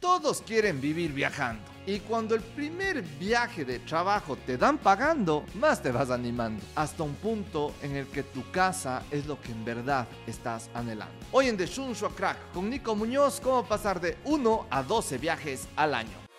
Todos quieren vivir viajando. Y cuando el primer viaje de trabajo te dan pagando, más te vas animando. Hasta un punto en el que tu casa es lo que en verdad estás anhelando. Hoy en The Shunshu Crack con Nico Muñoz, cómo pasar de 1 a 12 viajes al año.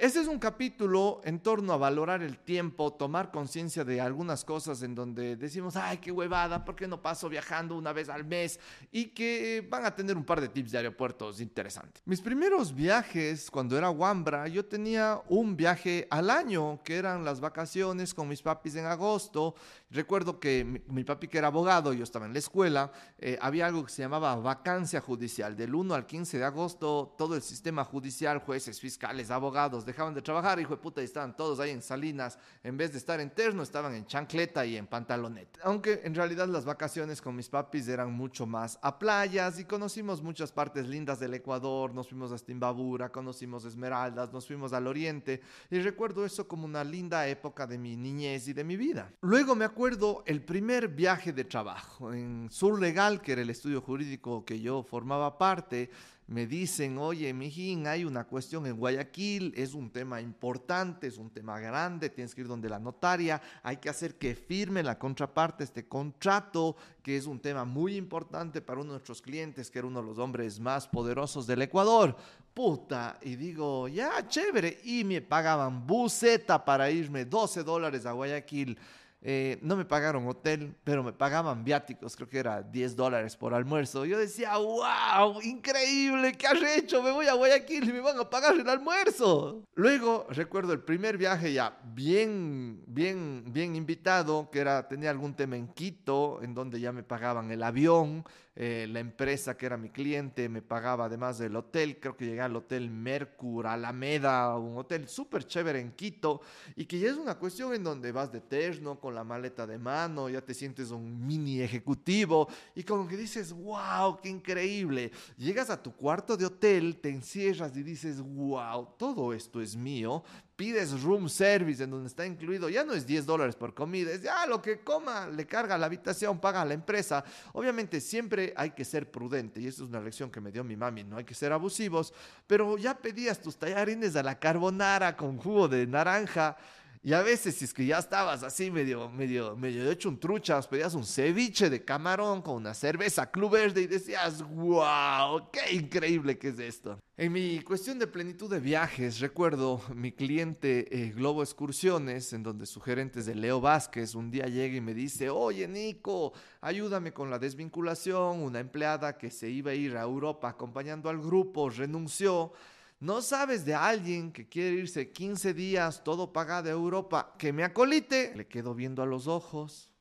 Este es un capítulo en torno a valorar el tiempo, tomar conciencia de algunas cosas en donde decimos, ay, qué huevada, ¿por qué no paso viajando una vez al mes? Y que van a tener un par de tips de aeropuertos interesantes. Mis primeros viajes, cuando era Wambra, yo tenía un viaje al año, que eran las vacaciones con mis papis en agosto. Recuerdo que mi, papi, que era abogado, yo estaba en la escuela, eh, había algo que se llamaba vacancia judicial. Del 1 al 15 de agosto, todo el sistema judicial, jueces, fiscales, abogados, dejaban de trabajar, hijo de puta, y estaban todos ahí en Salinas, en vez de estar en terno, estaban en chancleta y en pantaloneta. Aunque en realidad las vacaciones con mis papis eran mucho más a playas y conocimos muchas partes lindas del Ecuador, nos fuimos a Stimbabura, conocimos Esmeraldas, nos fuimos al oriente y recuerdo eso como una linda época de mi niñez y de mi vida. Luego me acuerdo el primer viaje de trabajo en Sur Legal, que era el estudio jurídico que yo formaba parte, me dicen, oye, mijín, hay una cuestión en Guayaquil, es un tema importante, es un tema grande, tienes que ir donde la notaria, hay que hacer que firme la contraparte este contrato, que es un tema muy importante para uno de nuestros clientes, que era uno de los hombres más poderosos del Ecuador. Puta, y digo, ya, chévere, y me pagaban buceta para irme 12 dólares a Guayaquil. Eh, no me pagaron hotel, pero me pagaban viáticos, creo que era 10 dólares por almuerzo. Yo decía, wow, increíble, ¿qué has hecho? Me voy a Guayaquil y me van a pagar el almuerzo. Luego recuerdo el primer viaje ya bien, bien, bien invitado, que era, tenía algún tema en Quito, en donde ya me pagaban el avión, eh, la empresa que era mi cliente me pagaba además del hotel, creo que llegué al hotel Mercur, Alameda, un hotel súper chévere en Quito, y que ya es una cuestión en donde vas de terno, con la maleta de mano, ya te sientes un mini ejecutivo, y como que dices, wow, qué increíble. Llegas a tu cuarto de hotel, te encierras y dices, wow, todo esto es mío, pides room service en donde está incluido, ya no es 10 dólares por comida, es ya lo que coma, le carga la habitación, paga la empresa. Obviamente siempre hay que ser prudente y eso es una lección que me dio mi mami, no hay que ser abusivos, pero ya pedías tus tallarines a la carbonara con jugo de naranja y a veces, si es que ya estabas así medio, medio, medio hecho un trucha, pedías un ceviche de camarón con una cerveza Club Verde y decías, wow, qué increíble que es esto. En mi cuestión de plenitud de viajes, recuerdo mi cliente eh, Globo Excursiones, en donde su gerente de Leo Vázquez un día llega y me dice, oye Nico, ayúdame con la desvinculación, una empleada que se iba a ir a Europa acompañando al grupo renunció no sabes de alguien que quiere irse 15 días todo pagado a Europa, que me acolite. Le quedo viendo a los ojos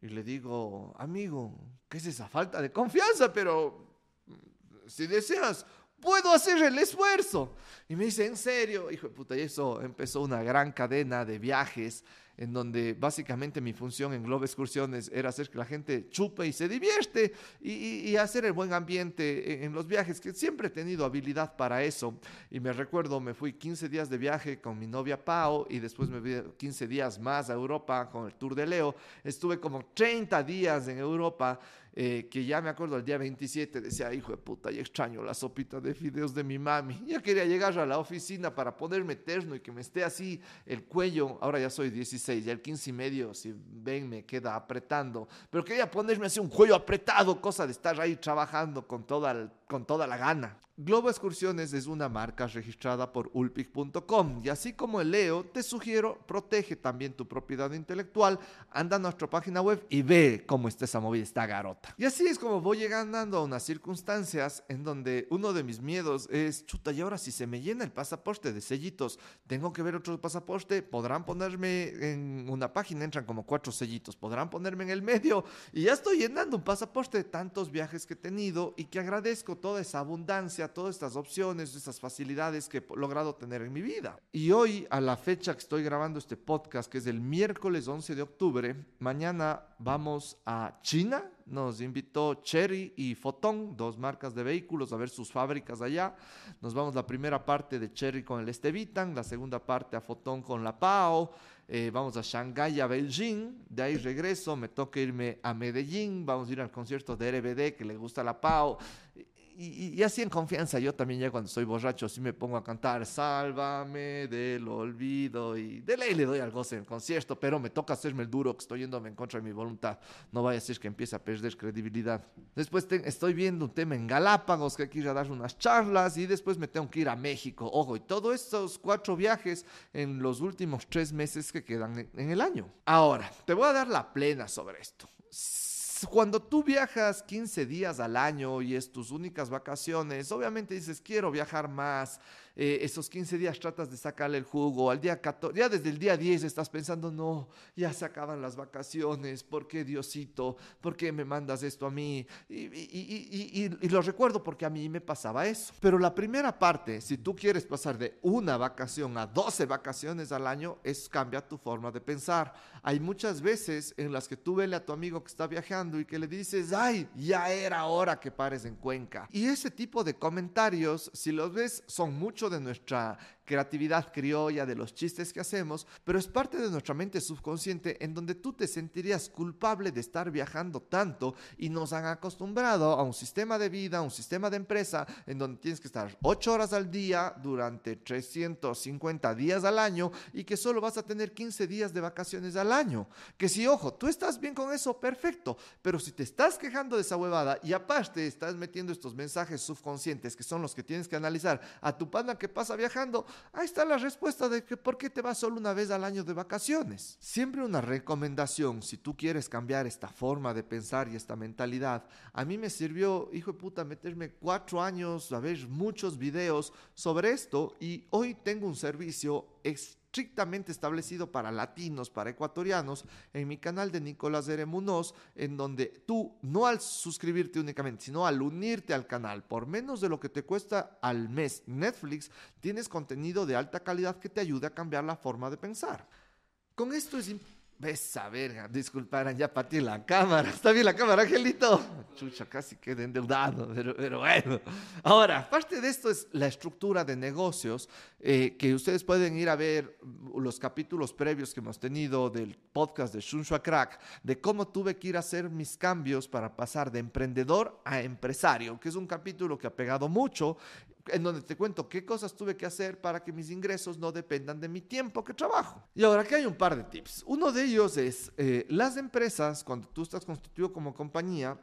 y le digo, amigo, ¿qué es esa falta de confianza? Pero si deseas, puedo hacer el esfuerzo. Y me dice, en serio, hijo de puta, y eso empezó una gran cadena de viajes en donde básicamente mi función en Globo Excursiones era hacer que la gente chupe y se divierte y, hacer el buen ambiente en, los viajes, que siempre he tenido habilidad para eso. Y me recuerdo, me fui 15 días de viaje con mi novia Pau y después me fui 15 días más a Europa con el Tour de Leo. Estuve como 30 días en Europa eh, que ya me acuerdo el día 27, decía, hijo de puta, ya extraño la sopita de fideos de mi mami. Ya quería llegar a la oficina para ponerme terno y que me esté así el cuello. Ahora ya soy 16, ya el 15 y medio, si ven, me queda apretando. Pero quería ponerme así un cuello apretado, cosa de estar ahí trabajando con toda, con toda la gana. Globo Excursiones es una marca registrada por ulpic.com y así como el Leo, te sugiero, protege también tu propiedad intelectual, anda a nuestra página web y ve cómo está esa movida, está garota. Y así es como voy llegando a unas circunstancias en donde uno de mis miedos es, chuta, y ahora si se me llena el pasaporte de sellitos, tengo que ver otro pasaporte, podrán ponerme en una página, entran como cuatro sellitos, podrán ponerme en el medio y ya estoy llenando un pasaporte de tantos viajes que he tenido y que agradezco toda esa abundancia todas estas opciones, estas facilidades que he logrado tener en mi vida. Y hoy, a la fecha que estoy grabando este podcast, que es el miércoles 11 de octubre, mañana vamos a China, nos invitó Cherry y Fotón, dos marcas de vehículos, a ver sus fábricas allá. Nos vamos la primera parte de Cherry con el Estevitan, la segunda parte a Fotón con la PAO. Eh, vamos a Shanghái, a Beijing, de ahí regreso, me toca irme a Medellín, vamos a ir al concierto de RBD que le gusta la PAO y, así en confianza, yo también ya cuando estoy borracho, sí me pongo a cantar, sálvame del olvido y de ley le doy al goce en el concierto, pero me toca hacerme el duro que estoy yéndome en contra de mi voluntad. No vaya a ser que empiece a perder credibilidad. Después estoy viendo un tema en Galápagos que hay que ir a dar unas charlas y después me tengo que ir a México. Ojo, y todos estos cuatro viajes en los últimos tres meses que quedan en el año. Ahora, te voy a dar la plena sobre esto cuando tú viajas 15 días al año y es tus únicas vacaciones, obviamente dices, quiero viajar más, eh, esos 15 días tratas de sacarle el jugo, al día 14, ya desde el día 10 estás pensando, no, ya se acaban las vacaciones, ¿por qué Diosito? ¿Por qué me mandas esto a mí? Y, lo recuerdo porque a mí me pasaba eso. Pero la primera parte, si tú quieres pasar de una vacación a 12 vacaciones al año, es cambia tu forma de pensar. Hay muchas veces en las que tú vele a tu amigo que está viajando y que le dices, ay, ya era hora que pares en Cuenca. Y ese tipo de comentarios, si los ves, son muchos de nuestra creatividad criolla, de los chistes que hacemos, pero es parte de nuestra mente subconsciente en donde tú te sentirías culpable de estar viajando tanto y nos han acostumbrado a un sistema de vida, a un sistema de empresa en donde tienes que estar 8 horas al día durante 350 días al año y que solo vas a tener 15 días de vacaciones al año. Que si, ojo, tú estás bien con eso, perfecto, pero si te estás quejando de esa huevada y aparte estás metiendo estos mensajes subconscientes que son los que tienes que analizar a tu pana que pasa viajando, Ahí está la respuesta de que por qué te vas solo una vez al año de vacaciones. Siempre una recomendación, si tú quieres cambiar esta forma de pensar y esta mentalidad. A mí me sirvió, hijo de puta, meterme cuatro años a ver muchos videos sobre esto y hoy tengo un servicio estrictamente establecido para latinos, para ecuatorianos, en mi canal de Nicolás Eremunos, en donde tú, no al suscribirte únicamente, sino al unirte al canal, por menos de lo que te cuesta al mes Netflix, tienes contenido de alta calidad que te ayude a cambiar la forma de pensar. Con esto es esa verga, disculparán, ya partí la cámara. ¿Está bien la cámara, Angelito? Chucha, casi quedé endeudado, pero, pero bueno. Ahora, parte de esto es la estructura de negocios, eh, que ustedes pueden ir a ver los capítulos previos que hemos tenido del podcast de Shunshua Crack, de cómo tuve que ir a hacer mis cambios para pasar de emprendedor a empresario, que es un capítulo que ha pegado mucho en donde te cuento qué cosas tuve que hacer para que mis ingresos no dependan de mi tiempo que trabajo. Y ahora aquí hay un par de tips. Uno de ellos es, eh, las empresas, cuando tú estás constituido como compañía,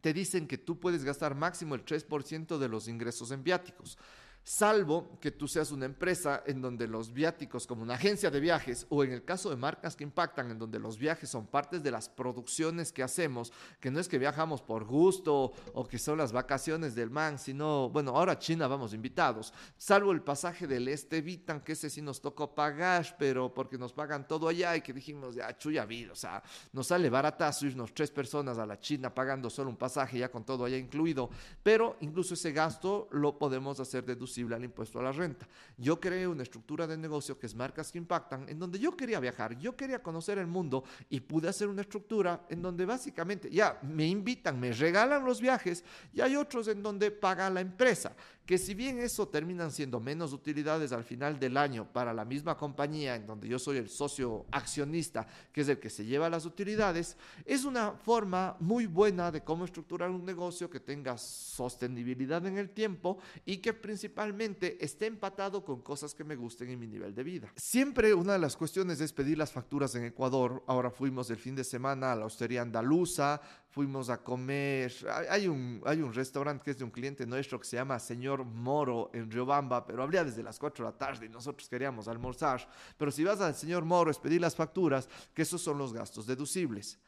te dicen que tú puedes gastar máximo el 3% de los ingresos en viáticos salvo que tú seas una empresa en donde los viáticos, como una agencia de viajes, o en el caso de marcas que impactan, en donde los viajes son partes de las producciones que hacemos, que no es que viajamos por gusto o que son las vacaciones del man, sino, bueno, ahora a China vamos invitados, salvo el pasaje del este Vitan, que ese sí nos tocó pagar, pero porque nos pagan todo allá y que dijimos, ya, chuya vida, o sea, nos sale baratazo irnos tres personas a la China pagando solo un pasaje ya con todo allá incluido, pero incluso ese gasto lo podemos hacer al impuesto a la renta. Yo creé una estructura de negocio que es Marcas que Impactan, en donde yo quería viajar, yo quería conocer el mundo y pude hacer una estructura en donde básicamente ya me invitan, me regalan los viajes y hay otros en donde paga la empresa que si bien eso terminan siendo menos utilidades al final del año para la misma compañía en donde yo soy el socio accionista, que es el que se lleva las utilidades, es una forma muy buena de cómo estructurar un negocio que tenga sostenibilidad en el tiempo y que principalmente esté empatado con cosas que me gusten en mi nivel de vida. Siempre una de las cuestiones es pedir las facturas en Ecuador. Ahora fuimos el fin de semana a la hostería andaluza, fuimos a comer. Hay un, hay un restaurante que es de un cliente nuestro que se llama Señor Moro en Riobamba, pero abría desde las 4 de la tarde y nosotros queríamos almorzar. Pero si vas al Señor Moro es pedir las facturas, que esos son los gastos deducibles.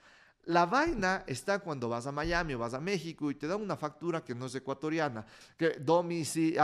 La vaina está cuando vas a Miami o vas a México y te dan una factura que no es ecuatoriana, que domicili,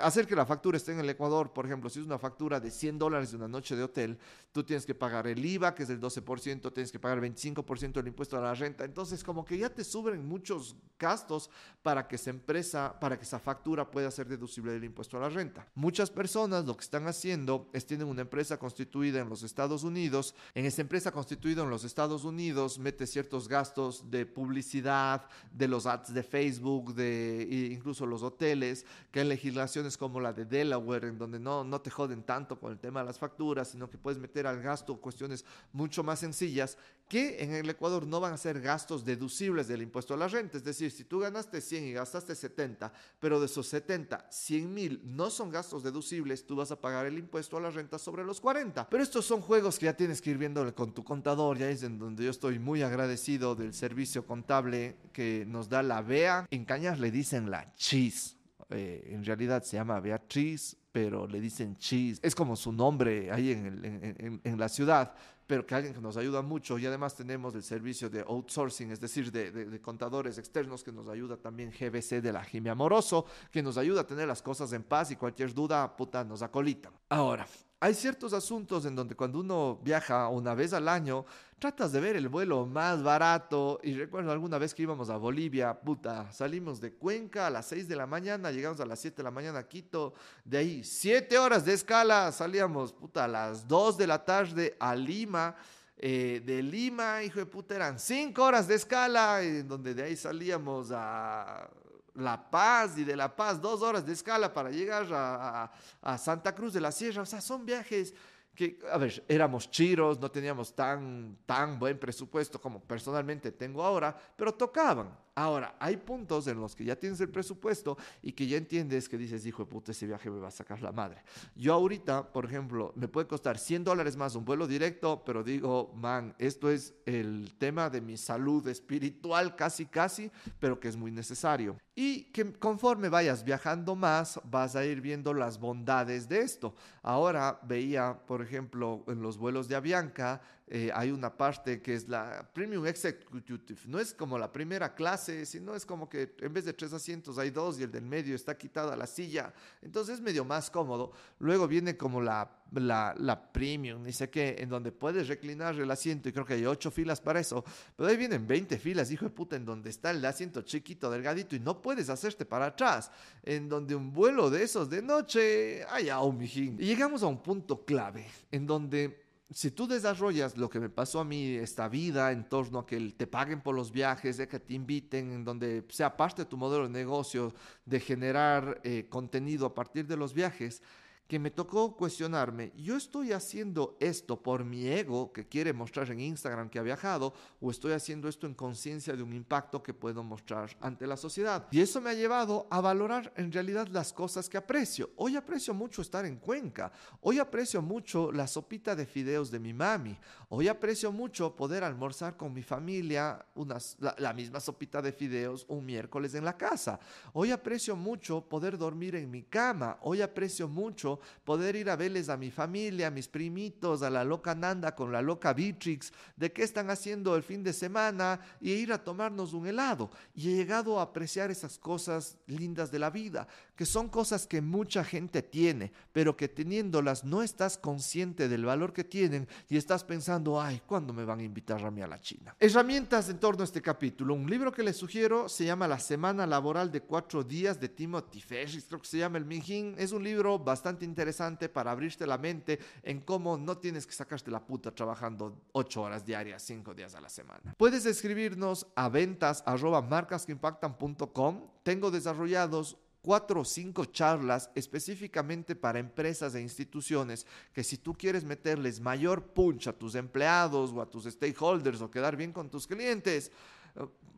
hacer que la factura esté en el Ecuador, por ejemplo, si es una factura de 100 dólares de una noche de hotel, tú tienes que pagar el IVA, que es del 12%, tienes que pagar el 25% del impuesto a la renta, entonces como que ya te suben muchos gastos para que esa empresa, para que esa factura pueda ser deducible del impuesto a la renta. Muchas personas lo que están haciendo es tienen una empresa constituida en los Estados Unidos, en esa empresa constituida en los Estados Unidos, Mete ciertos gastos de publicidad, de los ads de Facebook, de incluso los hoteles, que hay legislaciones como la de Delaware, en donde no, no te joden tanto con el tema de las facturas, sino que puedes meter al gasto cuestiones mucho más sencillas, que en el Ecuador no van a ser gastos deducibles del impuesto a la renta. Es decir, si tú ganaste 100 y gastaste 70, pero de esos 70, 100 mil no son gastos deducibles, tú vas a pagar el impuesto a la renta sobre los 40. Pero estos son juegos que ya tienes que ir viendo con tu contador, ya es en donde yo estoy muy agradecido del servicio contable que nos da la BEA. En Cañas le dicen la cheese. Eh, en realidad se llama Beatriz, pero le dicen cheese. Es como su nombre ahí en, la ciudad, pero que alguien que nos ayuda mucho. Y además tenemos el servicio de outsourcing, es decir, de, contadores externos que nos ayuda también GBC de la Jimmy Amoroso, que nos ayuda a tener las cosas en paz y cualquier duda, puta, nos acolitan. Ahora, hay ciertos asuntos en donde cuando uno viaja una vez al año, tratas de ver el vuelo más barato. Y recuerdo alguna vez que íbamos a Bolivia, puta, salimos de Cuenca a las 6 de la mañana, llegamos a las 7 de la mañana a Quito, de ahí 7 horas de escala, salíamos, puta, a las 2 de la tarde a Lima. Eh, de Lima, hijo de puta, eran 5 horas de escala, en donde de ahí salíamos a la Paz y de La Paz dos horas de escala para llegar a, a, Santa Cruz de la Sierra. O sea, son viajes que, a ver, éramos chiros, no teníamos tan, tan buen presupuesto como personalmente tengo ahora, pero tocaban. Ahora, hay puntos en los que ya tienes el presupuesto y que ya entiendes que dices, hijo de puta, ese viaje me va a sacar la madre. Yo ahorita, por ejemplo, me puede costar 100 dólares más un vuelo directo, pero digo, man, esto es el tema de mi salud espiritual casi, casi, pero que es muy necesario. Y que conforme vayas viajando más, vas a ir viendo las bondades de esto. Ahora veía, por ejemplo, en los vuelos de Avianca, eh, hay una parte que es la Premium Executive. No es como la primera clase, sino es como que en vez de tres asientos hay dos y el del medio está quitada la silla. Entonces es medio más cómodo. Luego viene como la, la, la Premium, sé qué, en donde puedes reclinar el asiento y creo que hay ocho filas para eso. Pero ahí vienen 20 filas, hijo de puta, en donde está el asiento chiquito, delgadito y no puedes hacerte para atrás. En donde un vuelo de esos de noche, ay, un mijín. Y llegamos a un punto clave en donde si tú desarrollas lo que me pasó a mí, esta vida en torno a que te paguen por los viajes, de que te inviten, en donde sea parte de tu modelo de negocio, de generar eh, contenido a partir de los viajes, que me tocó cuestionarme, ¿yo estoy haciendo esto por mi ego que quiere mostrar en Instagram que ha viajado o estoy haciendo esto en conciencia de un impacto que puedo mostrar ante la sociedad? Y eso me ha llevado a valorar en realidad las cosas que aprecio. Hoy aprecio mucho estar en Cuenca, hoy aprecio mucho la sopita de fideos de mi mami, hoy aprecio mucho poder almorzar con mi familia unas, la, la misma sopita de fideos un miércoles en la casa, hoy aprecio mucho poder dormir en mi cama, hoy aprecio mucho poder ir a verles a mi familia, a mis primitos, a la loca Nanda con la loca Beatrix, de qué están haciendo el fin de semana y ir a tomarnos un helado. Y he llegado a apreciar esas cosas lindas de la vida, que son cosas que mucha gente tiene, pero que teniéndolas no estás consciente del valor que tienen y estás pensando, ay, ¿cuándo me van a invitar a mí a la China? Herramientas en torno a este capítulo. Un libro que les sugiero se llama La Semana Laboral de Cuatro Días de Timothy Ferris, creo que se llama El Minjin. Es un libro bastante interesante para abrirte la mente en cómo no tienes que sacarte la puta trabajando ocho horas diarias, cinco días a la semana. Puedes escribirnos a ventas arroba marcasqueimpactan.com. Tengo desarrollados cuatro o cinco charlas específicamente para empresas e instituciones que si tú quieres meterles mayor punch a tus empleados o a tus stakeholders o quedar bien con tus clientes,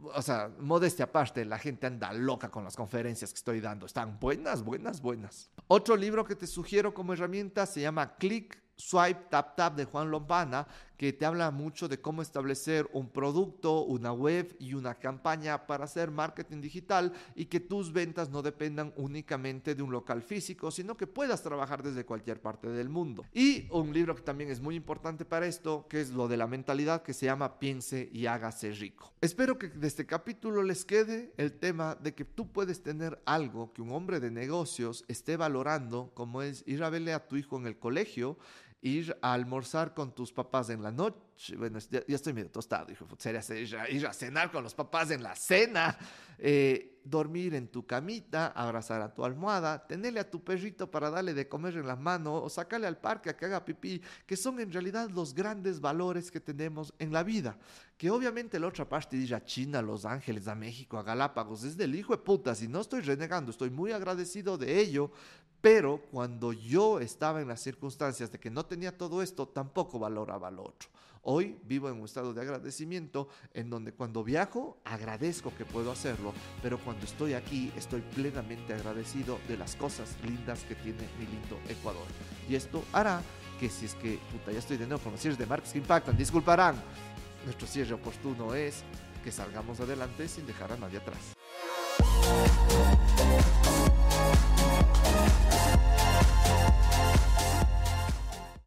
o sea, modestia aparte, la gente anda loca con las conferencias que estoy dando. Están buenas, buenas, buenas. Otro libro que te sugiero como herramienta se llama Click Swipe Tap Tap de Juan Lombana, que te habla mucho de cómo establecer un producto, una web y una campaña para hacer marketing digital y que tus ventas no dependan únicamente de un local físico, sino que puedas trabajar desde cualquier parte del mundo. Y un libro que también es muy importante para esto, que es lo de la mentalidad, que se llama Piense y hágase rico. Espero que de este capítulo les quede el tema de que tú puedes tener algo que un hombre de negocios esté valorando, como es ir a verle a tu hijo en el colegio ir a almorzar con tus papás en la noche, bueno, ya, estoy medio tostado, hijo, sería ir a, cenar con los papás en la cena, eh, dormir en tu camita, abrazar a tu almohada, tenerle a tu perrito para darle de comer en la mano o sacarle al parque a que haga pipí, que son en realidad los grandes valores que tenemos en la vida. Que obviamente la otra parte dice a China, a Los Ángeles, a México, a Galápagos, es del hijo de puta, si no estoy renegando, estoy muy agradecido de ello, pero cuando yo estaba en las circunstancias de que no tenía todo esto, tampoco valoraba lo otro. Hoy vivo en un estado de agradecimiento en donde cuando viajo agradezco que puedo hacerlo, pero cuando estoy aquí estoy plenamente agradecido de las cosas lindas que tiene mi lindo Ecuador. Y esto hará que si es que, puta, ya estoy de nuevo con los cierres de marcas que impactan, disculparán, nuestro cierre oportuno es que salgamos adelante sin dejar a nadie atrás.